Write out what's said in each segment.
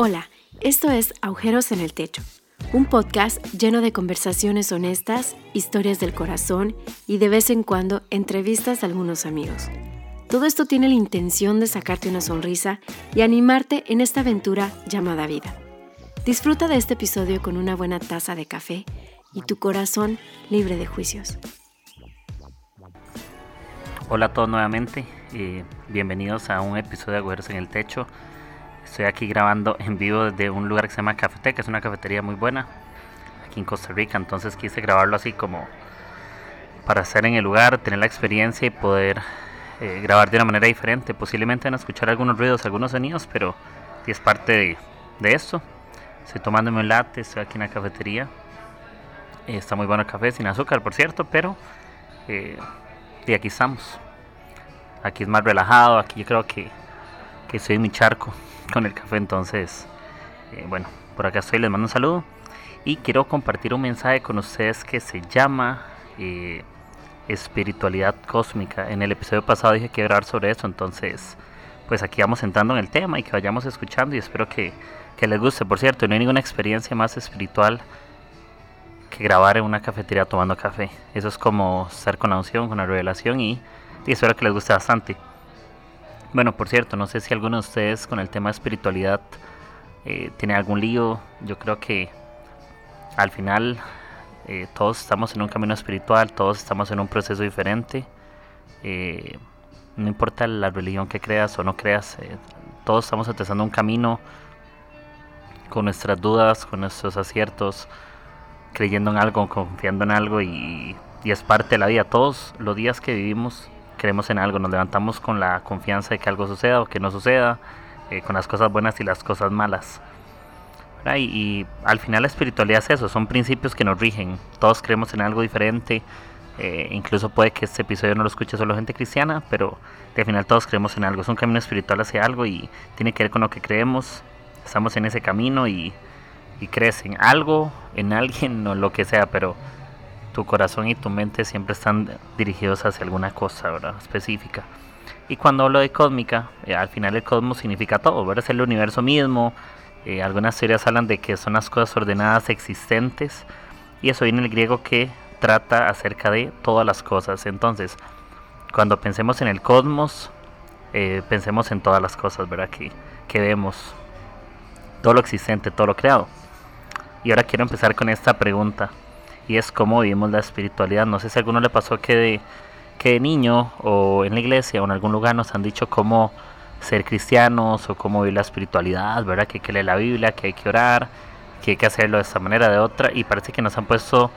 Hola, esto es Agujeros en el Techo, un podcast lleno de conversaciones honestas, historias del corazón y de vez en cuando entrevistas a algunos amigos. Todo esto tiene la intención de sacarte una sonrisa y animarte en esta aventura llamada vida. Disfruta de este episodio con una buena taza de café y tu corazón libre de juicios. Hola a todos nuevamente y bienvenidos a un episodio de Agujeros en el Techo. Estoy aquí grabando en vivo desde un lugar que se llama Cafeteca, es una cafetería muy buena aquí en Costa Rica, entonces quise grabarlo así como para estar en el lugar, tener la experiencia y poder eh, grabar de una manera diferente. Posiblemente van a escuchar algunos ruidos, algunos sonidos, pero es parte de, de esto. Estoy tomándome un latte, estoy aquí en la cafetería. Eh, está muy bueno el café, sin azúcar, por cierto, pero eh, y aquí estamos. Aquí es más relajado, aquí yo creo que, que estoy mi charco con el café. Entonces, eh, bueno, por acá estoy, les mando un saludo. Y quiero compartir un mensaje con ustedes que se llama eh, espiritualidad cósmica. En el episodio pasado dije que hablar sobre eso, entonces, pues aquí vamos entrando en el tema y que vayamos escuchando y espero que, que les guste. Por cierto, no hay ninguna experiencia más espiritual que grabar en una cafetería tomando café. Eso es como estar con la unción, con la revelación y, y espero que les guste bastante. Bueno, por cierto, no sé si alguno de ustedes con el tema de espiritualidad eh, tiene algún lío. Yo creo que al final eh, todos estamos en un camino espiritual, todos estamos en un proceso diferente. Eh, no importa la religión que creas o no creas, todos estamos atravesando un camino con nuestras dudas, con nuestros aciertos, creyendo en algo, confiando en algo y, y es parte de la vida. Todos los días que vivimos creemos en algo, nos levantamos con la confianza de que algo suceda o que no suceda, eh, con las cosas buenas y las cosas malas. Y, al final la espiritualidad es eso, son principios que nos rigen, todos creemos en algo diferente, eh, incluso puede que este episodio no lo escuche solo gente cristiana, pero al final todos creemos en algo, es un camino espiritual hacia algo y tiene que ver con lo que creemos, estamos en ese camino y, y crees en algo, en alguien o lo que sea, pero tu corazón y tu mente siempre están dirigidos hacia alguna cosa ¿verdad? específica. Y cuando hablo de cósmica, eh, al final el cosmos significa todo, ¿verdad? es el universo mismo. Eh, algunas teorías hablan de que son las cosas ordenadas existentes. Y eso viene del griego que trata acerca de todas las cosas. Entonces, cuando pensemos en el cosmos, eh, pensemos en todas las cosas, ¿verdad? Que, que vemos. Todo lo existente, todo lo creado. Y ahora quiero empezar con esta pregunta y es cómo vivimos la espiritualidad. No sé si a alguno le pasó que de, que niño o en la iglesia o en algún lugar nos han dicho cómo ser cristianos o cómo vivir la espiritualidad, ¿verdad? Que hay que leer la Biblia, que hay que orar, que hay que hacerlo de esta manera, de otra, y parece que nos han puesto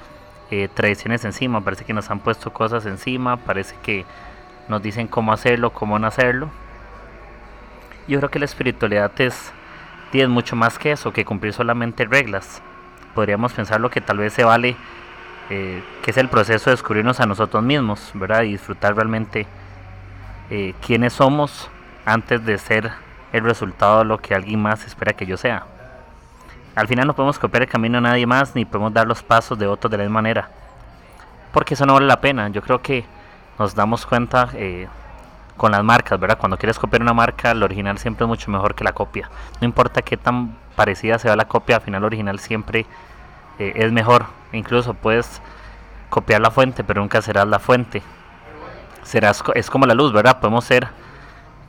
eh, tradiciones encima, parece que nos han puesto cosas encima, parece que nos dicen cómo hacerlo, cómo no hacerlo. Yo creo que la espiritualidad es, es mucho más que eso, que cumplir solamente reglas. Podríamos pensar lo que tal vez se vale eh, que es el proceso de descubrirnos a nosotros mismos, ¿verdad? Y disfrutar realmente eh, quiénes somos antes de ser el resultado de lo que alguien más espera que yo sea. Al final no podemos copiar el camino a nadie más ni podemos dar los pasos de otros de la misma manera. Porque eso no vale la pena. Yo creo que nos damos cuenta eh, con las marcas, ¿verdad? Cuando quieres copiar una marca, el original siempre es mucho mejor que la copia. No importa qué tan parecida sea la copia, al final el original siempre eh, es mejor. Incluso puedes copiar la fuente, pero nunca serás la fuente. Serás, es como la luz, ¿verdad? Podemos ser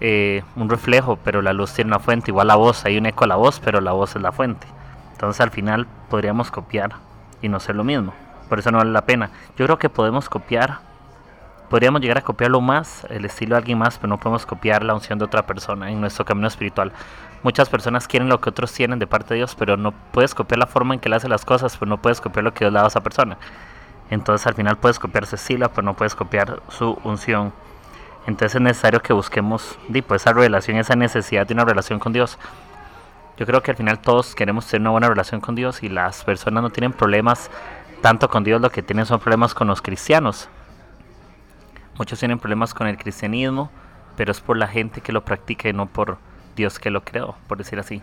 eh, un reflejo, pero la luz tiene una fuente. Igual la voz, hay un eco a la voz, pero la voz es la fuente. Entonces al final podríamos copiar y no ser lo mismo. Por eso no vale la pena. Yo creo que podemos copiar, podríamos llegar a copiarlo más, el estilo de alguien más, pero no podemos copiar la unción de otra persona en nuestro camino espiritual. Muchas personas quieren lo que otros tienen de parte de Dios, pero no puedes copiar la forma en que él hace las cosas, pero no puedes copiar lo que Dios le da a esa persona. Entonces al final puedes copiar estilo, pero no puedes copiar su unción. Entonces es necesario que busquemos pues, esa revelación, esa necesidad de una relación con Dios. Yo creo que al final todos queremos tener una buena relación con Dios y las personas no tienen problemas tanto con Dios, lo que tienen son problemas con los cristianos. Muchos tienen problemas con el cristianismo, pero es por la gente que lo practica y no por Dios que lo creó, por decir así.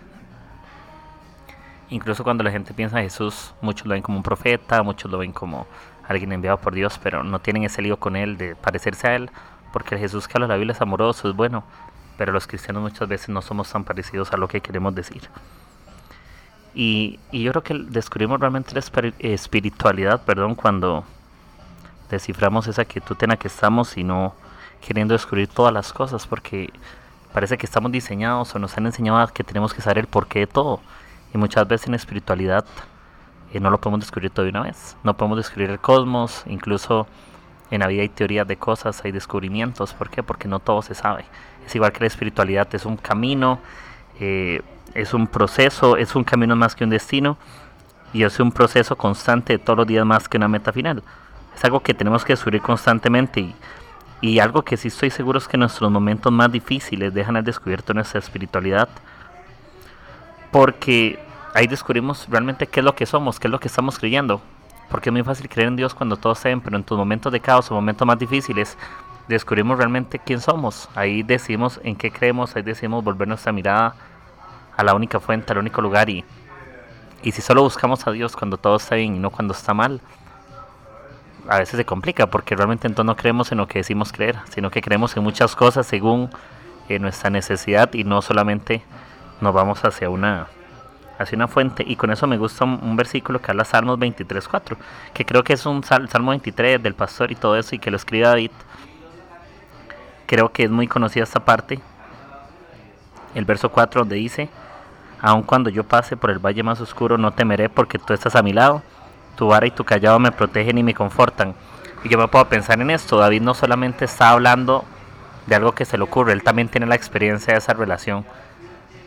Incluso cuando la gente piensa en Jesús, muchos lo ven como un profeta, muchos lo ven como alguien enviado por Dios, pero no tienen ese lío con él de parecerse a él, porque el Jesús que habla la Biblia es amoroso, es bueno, pero los cristianos muchas veces no somos tan parecidos a lo que queremos decir. Y, yo creo que descubrimos realmente la espiritualidad, perdón, cuando desciframos esa quietud en la que estamos y no queriendo descubrir todas las cosas, porque parece que estamos diseñados o nos han enseñado que tenemos que saber el porqué de todo. Y muchas veces en espiritualidad eh, no lo podemos descubrir todo de una vez. No podemos descubrir el cosmos, incluso en la vida hay teorías de cosas, hay descubrimientos. ¿Por qué? Porque no todo se sabe. Es igual que la espiritualidad, es un camino, eh, es un proceso, es un camino más que un destino y es un proceso constante todos los días más que una meta final. Es algo que tenemos que descubrir constantemente y, y algo que sí estoy seguro es que nuestros momentos más difíciles dejan al descubierto nuestra espiritualidad. Porque ahí descubrimos realmente qué es lo que somos, qué es lo que estamos creyendo. Porque es muy fácil creer en Dios cuando todo está bien, pero en tus momentos de caos o momentos más difíciles descubrimos realmente quién somos. Ahí decidimos en qué creemos, ahí decidimos volver nuestra mirada a la única fuente, al único lugar. Y, y si solo buscamos a Dios cuando todo está bien y no cuando está mal, a veces se complica porque realmente entonces no creemos en lo que decimos creer, sino que creemos en muchas cosas según eh, nuestra necesidad y no solamente nos vamos hacia una hacia una fuente. Y con eso me gusta un, versículo que habla Salmos 23.4, que creo que es un Salmo 23 del pastor y todo eso, y que lo escribe David. Creo que es muy conocida esta parte. El verso 4 donde dice, aun cuando yo pase por el valle más oscuro, no temeré porque tú estás a mi lado. Tu vara y tu callado me protegen y me confortan. Y yo me puedo pensar en esto. David no solamente está hablando de algo que se le ocurre, él también tiene la experiencia de esa relación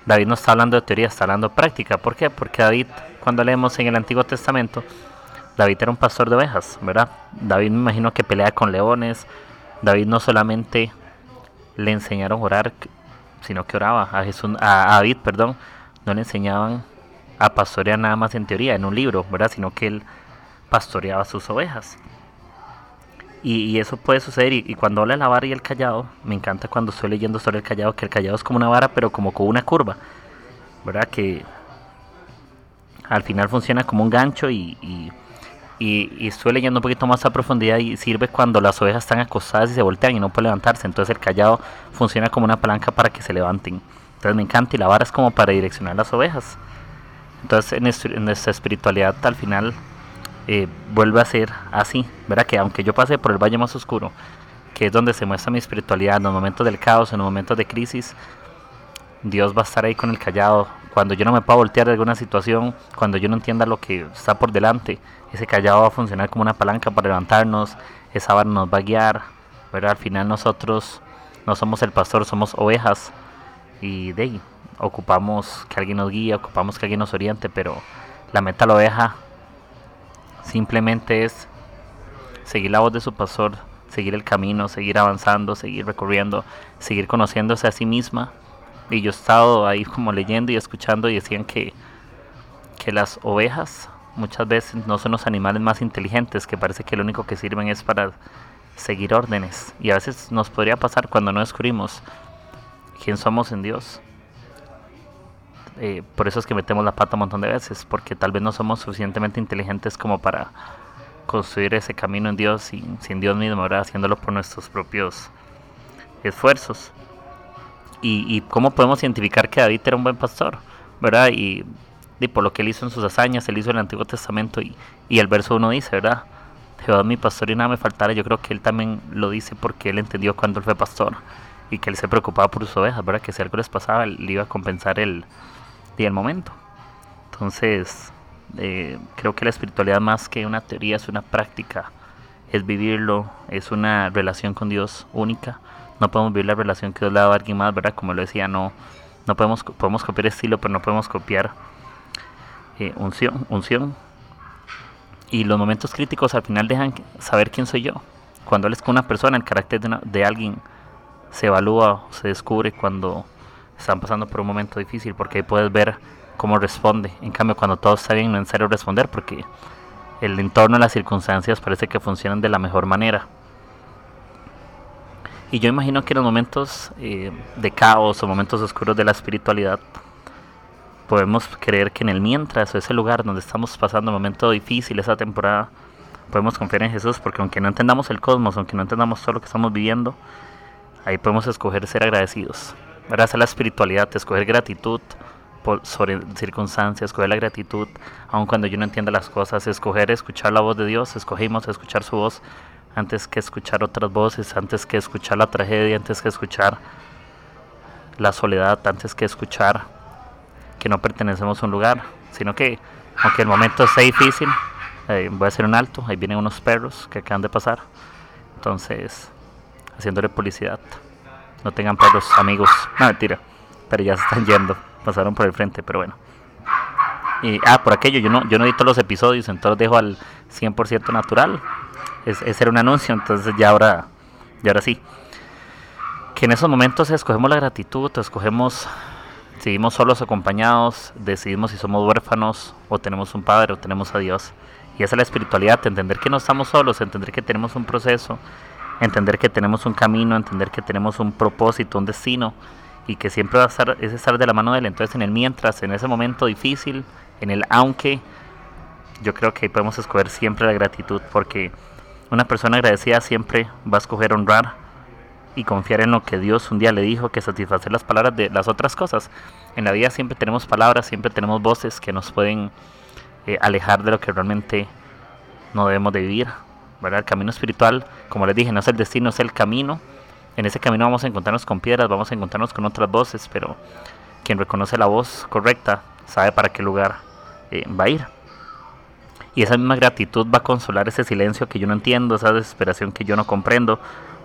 David no está hablando de teoría, está hablando de práctica. ¿Por qué? Porque David, cuando leemos en el Antiguo Testamento, David era un pastor de ovejas, ¿verdad? David me imagino que pelea con leones. David no solamente le enseñaron a orar, sino que oraba a Jesús, a David, perdón, no le enseñaban a pastorear nada más en teoría, en un libro, ¿verdad? Sino que él pastoreaba sus ovejas. Y, eso puede suceder. Y, cuando habla de la vara y el callado, me encanta cuando estoy leyendo sobre el callado, que el callado es como una vara, pero como con una curva. ¿Verdad? Que al final funciona como un gancho y, y, y, estoy leyendo un poquito más a profundidad y sirve cuando las ovejas están acostadas y se voltean y no pueden levantarse. Entonces el callado funciona como una palanca para que se levanten. Entonces me encanta y la vara es como para direccionar las ovejas. Entonces en nuestra espiritualidad al final eh, vuelve a ser así, ¿verdad? Que aunque yo pase por el valle más oscuro, que es donde se muestra mi espiritualidad, en los momentos del caos, en los momentos de crisis, Dios va a estar ahí con el callado. Cuando yo no me pueda voltear de alguna situación, cuando yo no entienda lo que está por delante, ese callado va a funcionar como una palanca para levantarnos, esa vara nos va a guiar, ¿verdad? Al final nosotros no somos el pastor, somos ovejas y de ahí ocupamos que alguien nos guíe, ocupamos que alguien nos oriente, pero la meta la oveja Simplemente es seguir la voz de su pastor, seguir el camino, seguir avanzando, seguir recorriendo, seguir conociéndose a sí misma. Y yo he estado ahí como leyendo y escuchando y decían que, que las ovejas muchas veces no son los animales más inteligentes, que parece que lo único que sirven es para seguir órdenes. Y a veces nos podría pasar cuando no descubrimos quién somos en Dios. Eh, por eso es que metemos la pata un montón de veces, porque tal vez no somos suficientemente inteligentes como para construir ese camino en Dios sin, Dios mismo, ¿verdad? haciéndolo por nuestros propios esfuerzos. Y, y, cómo podemos identificar que David era un buen pastor, ¿verdad? Y, y, por lo que él hizo en sus hazañas, él hizo en el Antiguo Testamento y, y el verso 1 dice, ¿verdad? Jehová es mi pastor y nada me faltará. Yo creo que él también lo dice porque él entendió cuando él fue pastor y que él se preocupaba por sus ovejas, ¿verdad? Que si algo les pasaba, él iba a compensar el, y el momento. Entonces, eh, creo que la espiritualidad más que una teoría es una práctica, es vivirlo, es una relación con Dios única. No podemos vivir la relación que Dios le ha dado a alguien más, ¿verdad? Como lo decía, no, no podemos, podemos copiar estilo, pero no podemos copiar eh, unción, unción. Y los momentos críticos al final dejan saber quién soy yo. Cuando hables con una persona, el carácter de, de alguien se evalúa, se descubre cuando están pasando por un momento difícil porque ahí puedes ver cómo responde. En cambio, cuando todo está bien, no es necesario responder porque el entorno las circunstancias parece que funcionan de la mejor manera. Y yo imagino que en los momentos eh, de caos o momentos oscuros de la espiritualidad, podemos creer que en el mientras o ese lugar donde estamos pasando un momento difícil, esa temporada, podemos confiar en Jesús porque aunque no entendamos el cosmos, aunque no entendamos todo lo que estamos viviendo, ahí podemos escoger ser agradecidos. Esa es la espiritualidad, escoger gratitud sobre circunstancias, escoger la gratitud, aun cuando yo no entienda las cosas, escoger escuchar la voz de Dios, escogimos escuchar su voz antes que escuchar otras voces, antes que escuchar la tragedia, antes que escuchar la soledad, antes que escuchar que no pertenecemos a un lugar, sino que aunque el momento sea difícil, eh, voy a hacer un alto, ahí vienen unos perros que acaban de pasar, entonces haciéndole publicidad, no tengan perros amigos, no mentira, pero ya se están yendo, pasaron por el frente, pero bueno. Y, ah, por aquello, yo no, yo no edito los episodios, entonces los dejo al 100% natural. Es, ese era un anuncio, entonces ya ahora, ya ahora sí. Que en esos momentos escogemos la gratitud, escogemos, seguimos solos acompañados, decidimos si somos huérfanos o tenemos un padre o tenemos a Dios. Y esa es la espiritualidad, entender que no estamos solos, entender que tenemos un proceso, entender que tenemos un camino, entender que tenemos un propósito, un destino y que siempre va a estar, es estar de la mano de él. Entonces en el mientras, en ese momento difícil, en el aunque, yo creo que podemos escoger siempre la gratitud porque una persona agradecida siempre va a escoger honrar y confiar en lo que Dios un día le dijo, que satisfacer las palabras de las otras cosas. En la vida siempre tenemos palabras, siempre tenemos voces que nos pueden eh, alejar de lo que realmente no debemos de vivir. ¿Verdad? El camino espiritual, como les dije, no es el destino, es el camino en ese camino vamos a encontrarnos con piedras, vamos a encontrarnos con otras voces, pero quien reconoce la voz correcta sabe para qué lugar eh, va a ir. Y esa misma gratitud va a consolar ese silencio que yo no entiendo, esa desesperación que yo no comprendo,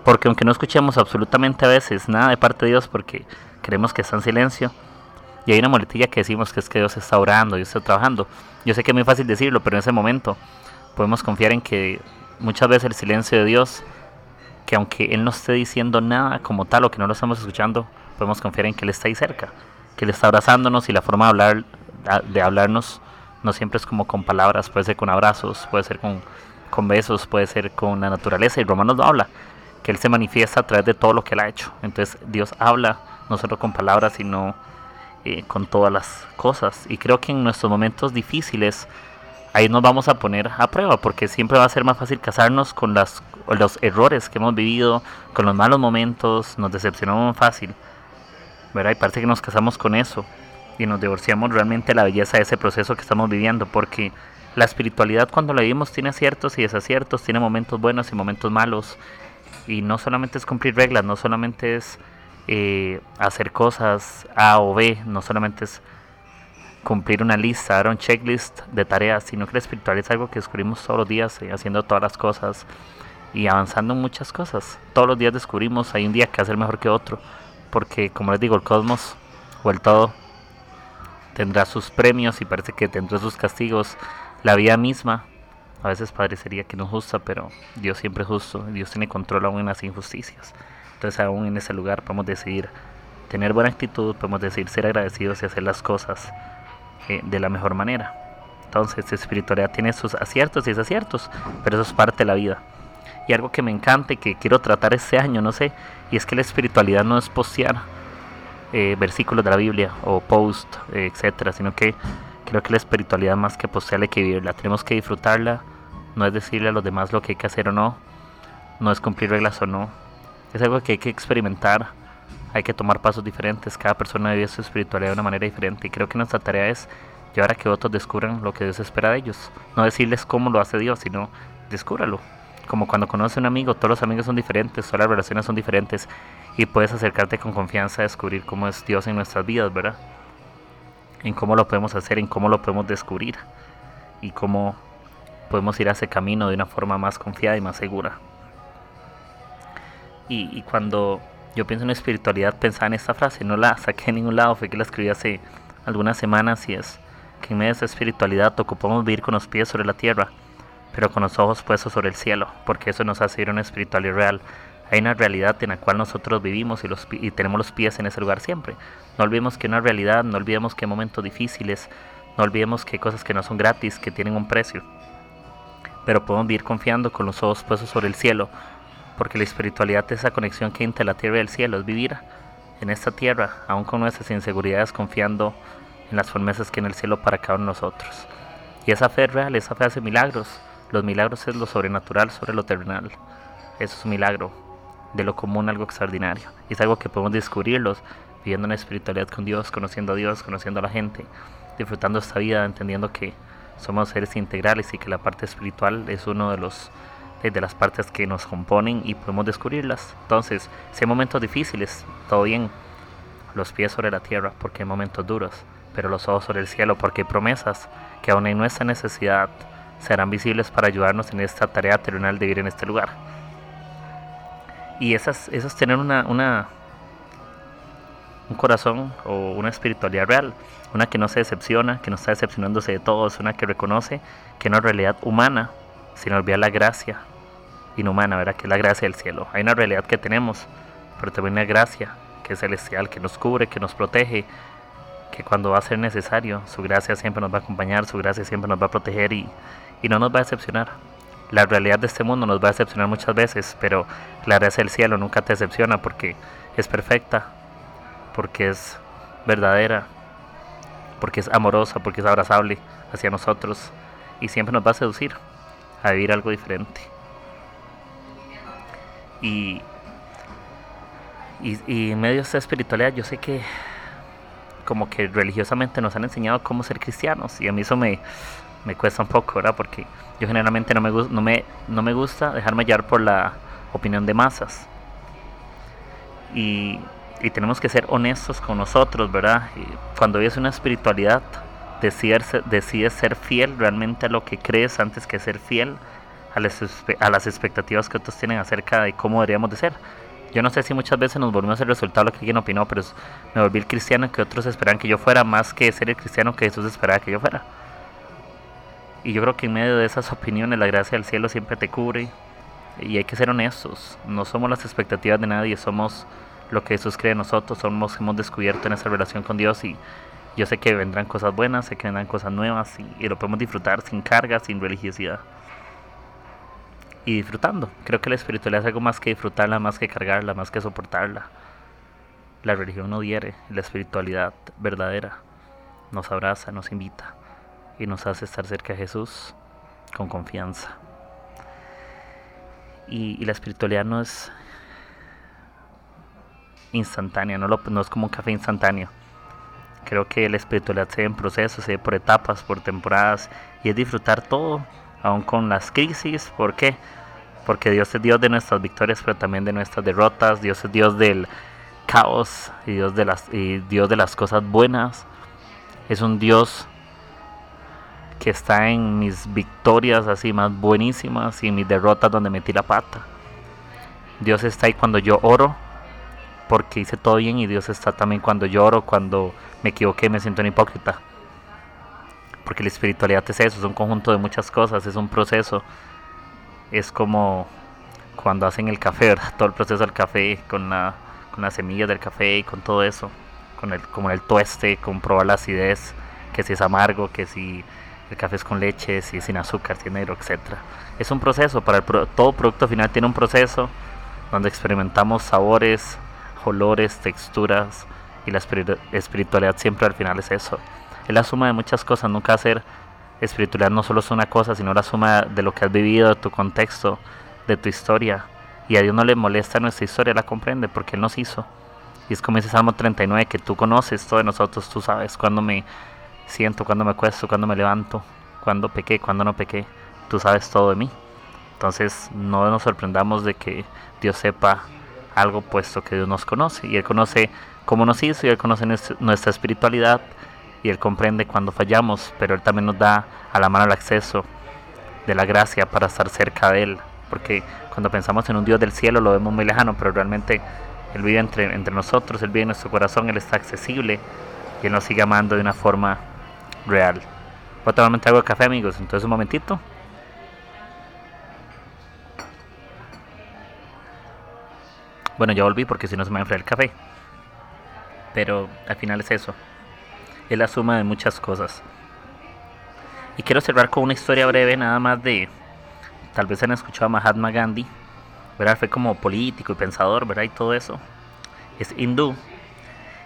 porque aunque no escuchemos absolutamente a veces nada de parte de Dios, porque creemos que está en silencio, y hay una muletilla que decimos que es que Dios está orando, Dios está trabajando. Yo sé que es muy fácil decirlo, pero en ese momento podemos confiar en que muchas veces el silencio de Dios que aunque Él no esté diciendo nada como tal o que no lo estamos escuchando, podemos confiar en que Él está ahí cerca, que Él está abrazándonos y la forma de, hablar, de hablarnos no siempre es como con palabras, puede ser con abrazos, puede ser con, con besos, puede ser con la naturaleza y Romanos lo habla, que Él se manifiesta a través de todo lo que Él ha hecho. Entonces Dios habla no solo con palabras, sino eh, con todas las cosas. Y creo que en nuestros momentos difíciles, ahí nos vamos a poner a prueba, porque siempre va a ser más fácil casarnos con los errores que hemos vivido, con los malos momentos, nos decepcionamos fácil, ¿verdad? Y parece que nos casamos con eso y nos divorciamos realmente la belleza de ese proceso que estamos viviendo, porque la espiritualidad cuando la vivimos tiene aciertos y desaciertos, tiene momentos buenos y momentos malos, y no solamente es cumplir reglas, no solamente es eh, hacer cosas A o B, no solamente es cumplir una lista, dar un checklist de tareas, sino que la espiritualidad es algo que descubrimos todos los días, eh, haciendo todas las cosas y avanzando en muchas cosas. Todos los días descubrimos, hay un día que hacer mejor que otro, porque como les digo, el cosmos o el todo tendrá sus premios y parece que tendrá sus castigos. La vida misma a veces parecería que no es justa, pero Dios siempre es justo, Dios tiene control aún en las injusticias. Entonces aún en ese lugar podemos decidir tener buena actitud, podemos decidir ser agradecidos y hacer las cosas de la mejor manera. Entonces, espiritualidad tiene sus aciertos y desaciertos, pero eso es parte de la vida. Y algo que me encanta y que quiero tratar este año, no sé, y es que la espiritualidad no es postear eh, versículos de la Biblia o post, eh, etcétera, sino que creo que la espiritualidad más que postearla hay que vivirla. Tenemos que disfrutarla, no es decirle a los demás lo que hay que hacer o no, no es cumplir reglas o no. Es algo que hay que experimentar hay que tomar pasos diferentes, cada persona vive su espiritualidad de una manera diferente y creo que nuestra tarea es llevar a que otros descubran lo que Dios espera de ellos. No decirles cómo lo hace Dios, sino descúbralo. Como cuando conoces a un amigo, todos los amigos son diferentes, todas las relaciones son diferentes y puedes acercarte con confianza a descubrir cómo es Dios en nuestras vidas, ¿verdad? En cómo lo podemos hacer, en cómo lo podemos descubrir y cómo podemos ir a ese camino de una forma más confiada y más segura. Y, y cuando yo pienso en espiritualidad, pensaba en esta frase, no la saqué en ningún lado, fue que la escribí hace algunas semanas y es que en medio de esa espiritualidad ocupamos vivir con los pies sobre la tierra, pero con los ojos puestos sobre el cielo, porque eso nos hace ir a una espiritualidad real. Hay una realidad en la cual nosotros vivimos y, los, tenemos los pies en ese lugar siempre. No olvidemos que una realidad, no olvidemos que hay momentos difíciles, no olvidemos que hay cosas que no son gratis, que tienen un precio. Pero podemos vivir confiando con los ojos puestos sobre el cielo, porque la espiritualidad es esa conexión que hay entre la tierra y el cielo, es vivir en esta tierra, aún con nuestras inseguridades, confiando en las promesas que en el cielo para cada uno de nosotros. Y esa fe real, esa fe hace milagros. Los milagros es lo sobrenatural sobre lo terrenal. Eso es un milagro, de lo común algo extraordinario. Y es algo que podemos descubrirlos viviendo una espiritualidad con Dios, conociendo a Dios, conociendo a la gente, disfrutando esta vida, entendiendo que somos seres integrales y que la parte espiritual es uno de los de las partes que nos componen y podemos descubrirlas. Entonces, si hay momentos difíciles, todo bien, los pies sobre la tierra porque hay momentos duros, pero los ojos sobre el cielo porque hay promesas que aún en nuestra necesidad serán visibles para ayudarnos en esta tarea terrenal de vivir en este lugar. Y esas, esas tener una, una, un corazón o una espiritualidad real, una que no se decepciona, que no está decepcionándose de todos, una que reconoce que es realidad humana, sin olvidar la gracia inhumana, ¿verdad? Que es la gracia del cielo. Hay una realidad que tenemos, pero también una gracia que es celestial, que nos cubre, que nos protege, que cuando va a ser necesario, su gracia siempre nos va a acompañar, su gracia siempre nos va a proteger y, y no nos va a decepcionar. La realidad de este mundo nos va a decepcionar muchas veces, pero la gracia del cielo nunca te decepciona porque es perfecta, porque es verdadera, porque es amorosa, porque es abrazable hacia nosotros y siempre nos va a seducir a vivir algo diferente. Y, y, en medio de esta espiritualidad yo sé que como que religiosamente nos han enseñado cómo ser cristianos y a mí eso me, me cuesta un poco, ¿verdad? Porque yo generalmente no me, no me, no me gusta dejarme llevar por la opinión de masas. Y, y tenemos que ser honestos con nosotros, ¿verdad? Y cuando vives una espiritualidad, decides, decides ser fiel realmente a lo que crees antes que ser fiel a las, expectativas que otros tienen acerca de cómo deberíamos de ser. Yo no sé si muchas veces nos volvimos el resultado de lo que alguien opinó, pero me volví el cristiano que otros esperaban que yo fuera, más que ser el cristiano que Jesús esperaba que yo fuera. Y yo creo que en medio de esas opiniones la gracia del cielo siempre te cubre. Y hay que ser honestos. No somos las expectativas de nadie, somos lo que Jesús cree en nosotros, somos hemos descubierto en esa relación con Dios y yo sé que vendrán cosas buenas, sé que vendrán cosas nuevas y, lo podemos disfrutar sin carga, sin religiosidad. Y disfrutando. Creo que la espiritualidad es algo más que disfrutarla, más que cargarla, más que soportarla. La religión no hiere, la espiritualidad verdadera nos abraza, nos invita y nos hace estar cerca de Jesús con confianza. Y, la espiritualidad no es instantánea, no, no es como un café instantáneo. Creo que la espiritualidad se ve en procesos, se ve por etapas, por temporadas, y es disfrutar todo, aún con las crisis. ¿Por qué? Porque Dios es Dios de nuestras victorias, pero también de nuestras derrotas. Dios es Dios del caos y Dios de las, y Dios de las cosas buenas. Es un Dios que está en mis victorias así más buenísimas y en mis derrotas donde metí la pata. Dios está ahí cuando yo oro porque hice todo bien y Dios está también cuando yo oro, cuando me equivoqué, me siento un hipócrita. Porque la espiritualidad es eso, es un conjunto de muchas cosas, es un proceso. Es como cuando hacen el café, ¿verdad? Todo el proceso del café con, la, con las semillas del café y con todo eso. Con el, como el tueste, con probar la acidez, que si es amargo, que si el café es con leche, si es sin azúcar, sin negro, etc. Es un proceso, para el todo producto final tiene un proceso donde experimentamos sabores, olores, texturas y la espiritualidad siempre al final es eso. Es la suma de muchas cosas, nunca hacer espiritualidad no solo es una cosa, sino la suma de lo que has vivido, de tu contexto, de tu historia. Y a Dios no le molesta nuestra historia, la comprende porque Él nos hizo. Y es como ese Salmo 39 que tú conoces todo de nosotros, tú sabes cuándo me siento, cuándo me acuesto, cuándo me levanto, cuándo pequé, cuándo no pequé. Tú sabes todo de mí. Entonces no nos sorprendamos de que Dios sepa algo puesto que Dios nos conoce. Y Él conoce cómo nos hizo y Él conoce nuestra espiritualidad y Él comprende cuando fallamos, pero Él también nos da a la mano el acceso de la gracia para estar cerca de Él. Porque cuando pensamos en un Dios del cielo lo vemos muy lejano, pero realmente Él vive entre, entre nosotros, Él vive en nuestro corazón, Él está accesible y Él nos sigue amando de una forma real. Voy a tomarme algo de café, amigos. Entonces, un momentito. Bueno, ya volví porque si no se me va a enfriar el café. Pero al final es eso. Es la suma de muchas cosas. Y quiero cerrar con una historia breve nada más de... Tal vez han escuchado a Mahatma Gandhi. ¿verdad? Fue como político y pensador, ¿verdad? Y todo eso. Es hindú.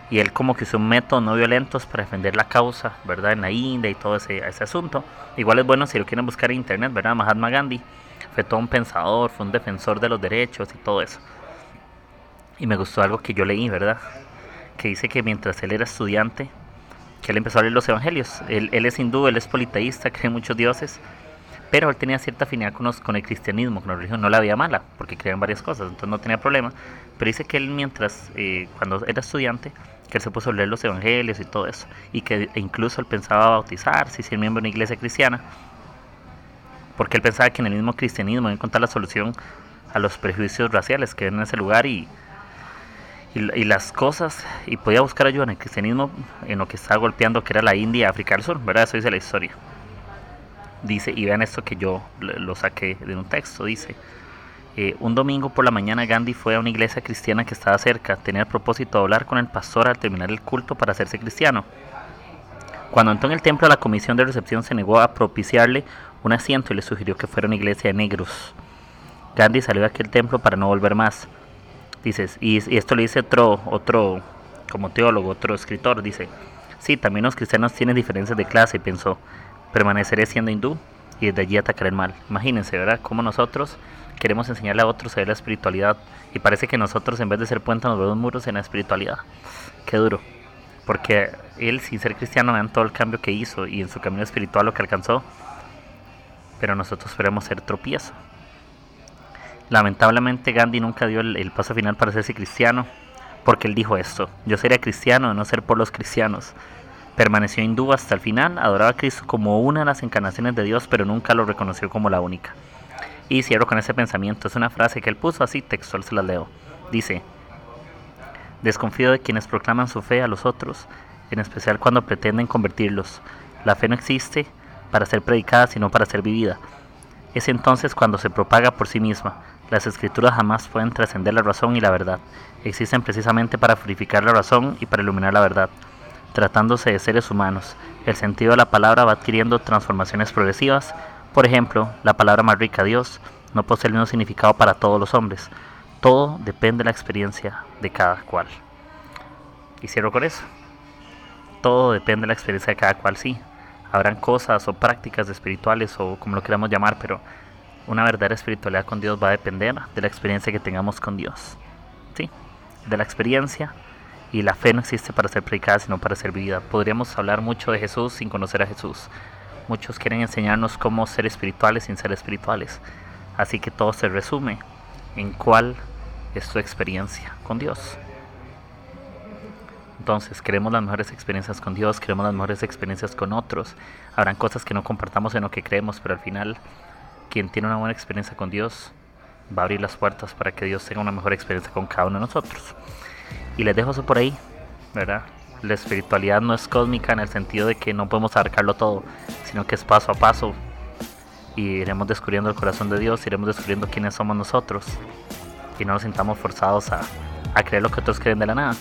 Y él como que usó métodos no violentos para defender la causa, ¿verdad? En la India y todo ese, ese asunto. Igual es bueno si lo quieren buscar en internet, ¿verdad? Mahatma Gandhi fue todo un pensador, fue un defensor de los derechos y todo eso. Y me gustó algo que yo leí, ¿verdad? que dice que mientras él era estudiante, que él empezó a leer los evangelios. Él, él es hindú, él es politeísta, cree en muchos dioses, pero él tenía cierta afinidad con, con el cristianismo, con la religión, no la había mala, porque creía en varias cosas, entonces no tenía problema. Pero dice que él mientras, eh, cuando era estudiante, que él se puso a leer los evangelios y todo eso, y que incluso él pensaba bautizarse y ser miembro de una iglesia cristiana, porque él pensaba que en el mismo cristianismo iba a encontrar la solución a los prejuicios raciales que ven en ese lugar y, y, las cosas, y podía buscar ayuda en el cristianismo en lo que estaba golpeando, que era la India y África del Sur, ¿verdad? Eso dice la historia. Dice, y vean esto que yo lo saqué de un texto, dice, eh, un domingo por la mañana Gandhi fue a una iglesia cristiana que estaba cerca, tenía el propósito de hablar con el pastor al terminar el culto para hacerse cristiano. Cuando entró en el templo la comisión de recepción se negó a propiciarle un asiento y le sugirió que fuera una iglesia de negros. Gandhi salió de aquel templo para no volver más. Dices, y, y esto le dice otro, otro, como teólogo, otro escritor, dice, sí, también los cristianos tienen diferencias de clase, pensó, permaneceré siendo hindú y desde allí atacaré el mal. Imagínense, ¿verdad? Cómo nosotros queremos enseñarle a otros a ver la espiritualidad y parece que nosotros en vez de ser puente nos vemos muros en la espiritualidad. Qué duro. Porque él, sin ser cristiano, vean todo el cambio que hizo y en su camino espiritual lo que alcanzó. Pero nosotros queremos ser tropiezo. Lamentablemente Gandhi nunca dio el, paso final para hacerse cristiano, porque él dijo esto, yo sería cristiano de no ser por los cristianos. Permaneció hindú hasta el final, adoraba a Cristo como una de las encarnaciones de Dios, pero nunca lo reconoció como la única. Y cierro con ese pensamiento, es una frase que él puso así, textual se la leo. Dice, desconfío de quienes proclaman su fe a los otros, en especial cuando pretenden convertirlos. La fe no existe para ser predicada, sino para ser vivida. Es entonces cuando se propaga por sí misma. Las escrituras jamás pueden trascender la razón y la verdad. Existen precisamente para purificar la razón y para iluminar la verdad tratándose de seres humanos. El sentido de la palabra va adquiriendo transformaciones progresivas. Por ejemplo, la palabra más rica, Dios, no posee el mismo significado para todos los hombres. Todo depende de la experiencia de cada cual. Y cierro con eso. Todo depende de la experiencia de cada cual, sí. Habrán cosas o prácticas espirituales o como lo queramos llamar, pero una verdadera espiritualidad con Dios va a depender de la experiencia que tengamos con Dios. Sí, de la experiencia y la fe no existe para ser predicada, sino para ser vivida. Podríamos hablar mucho de Jesús sin conocer a Jesús. Muchos quieren enseñarnos cómo ser espirituales sin ser espirituales. Así que todo se resume en cuál es tu experiencia con Dios. Entonces, queremos las mejores experiencias con Dios, queremos las mejores experiencias con otros. Habrán cosas que no compartamos en lo que creemos, pero al final, quien tiene una buena experiencia con Dios va a abrir las puertas para que Dios tenga una mejor experiencia con cada uno de nosotros. Y les dejo eso por ahí, ¿verdad? La espiritualidad no es cósmica en el sentido de que no podemos abarcarlo todo, sino que es paso a paso. Y iremos descubriendo el corazón de Dios, iremos descubriendo quiénes somos nosotros. Y no nos sintamos forzados a, a creer lo que otros creen de la nada,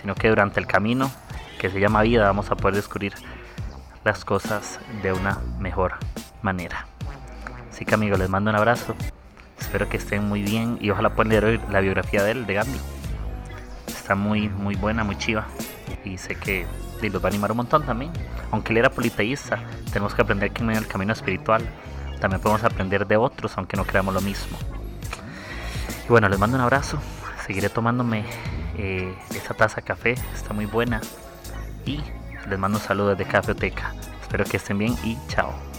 sino que durante el camino que se llama vida vamos a poder descubrir las cosas de una mejor manera. Así que amigos, les mando un abrazo. Espero que estén muy bien y ojalá puedan leer hoy la biografía de él, de Gandhi muy, muy buena, muy chiva. Y sé que los va a animar un montón también. Aunque él era politeísta, tenemos que aprender que en el camino espiritual también podemos aprender de otros, aunque no creamos lo mismo. Y bueno, les mando un abrazo. Seguiré tomándome eh, esa taza de café, está muy buena. Y les mando un saludo desde Cafeoteca. Espero que estén bien y chao.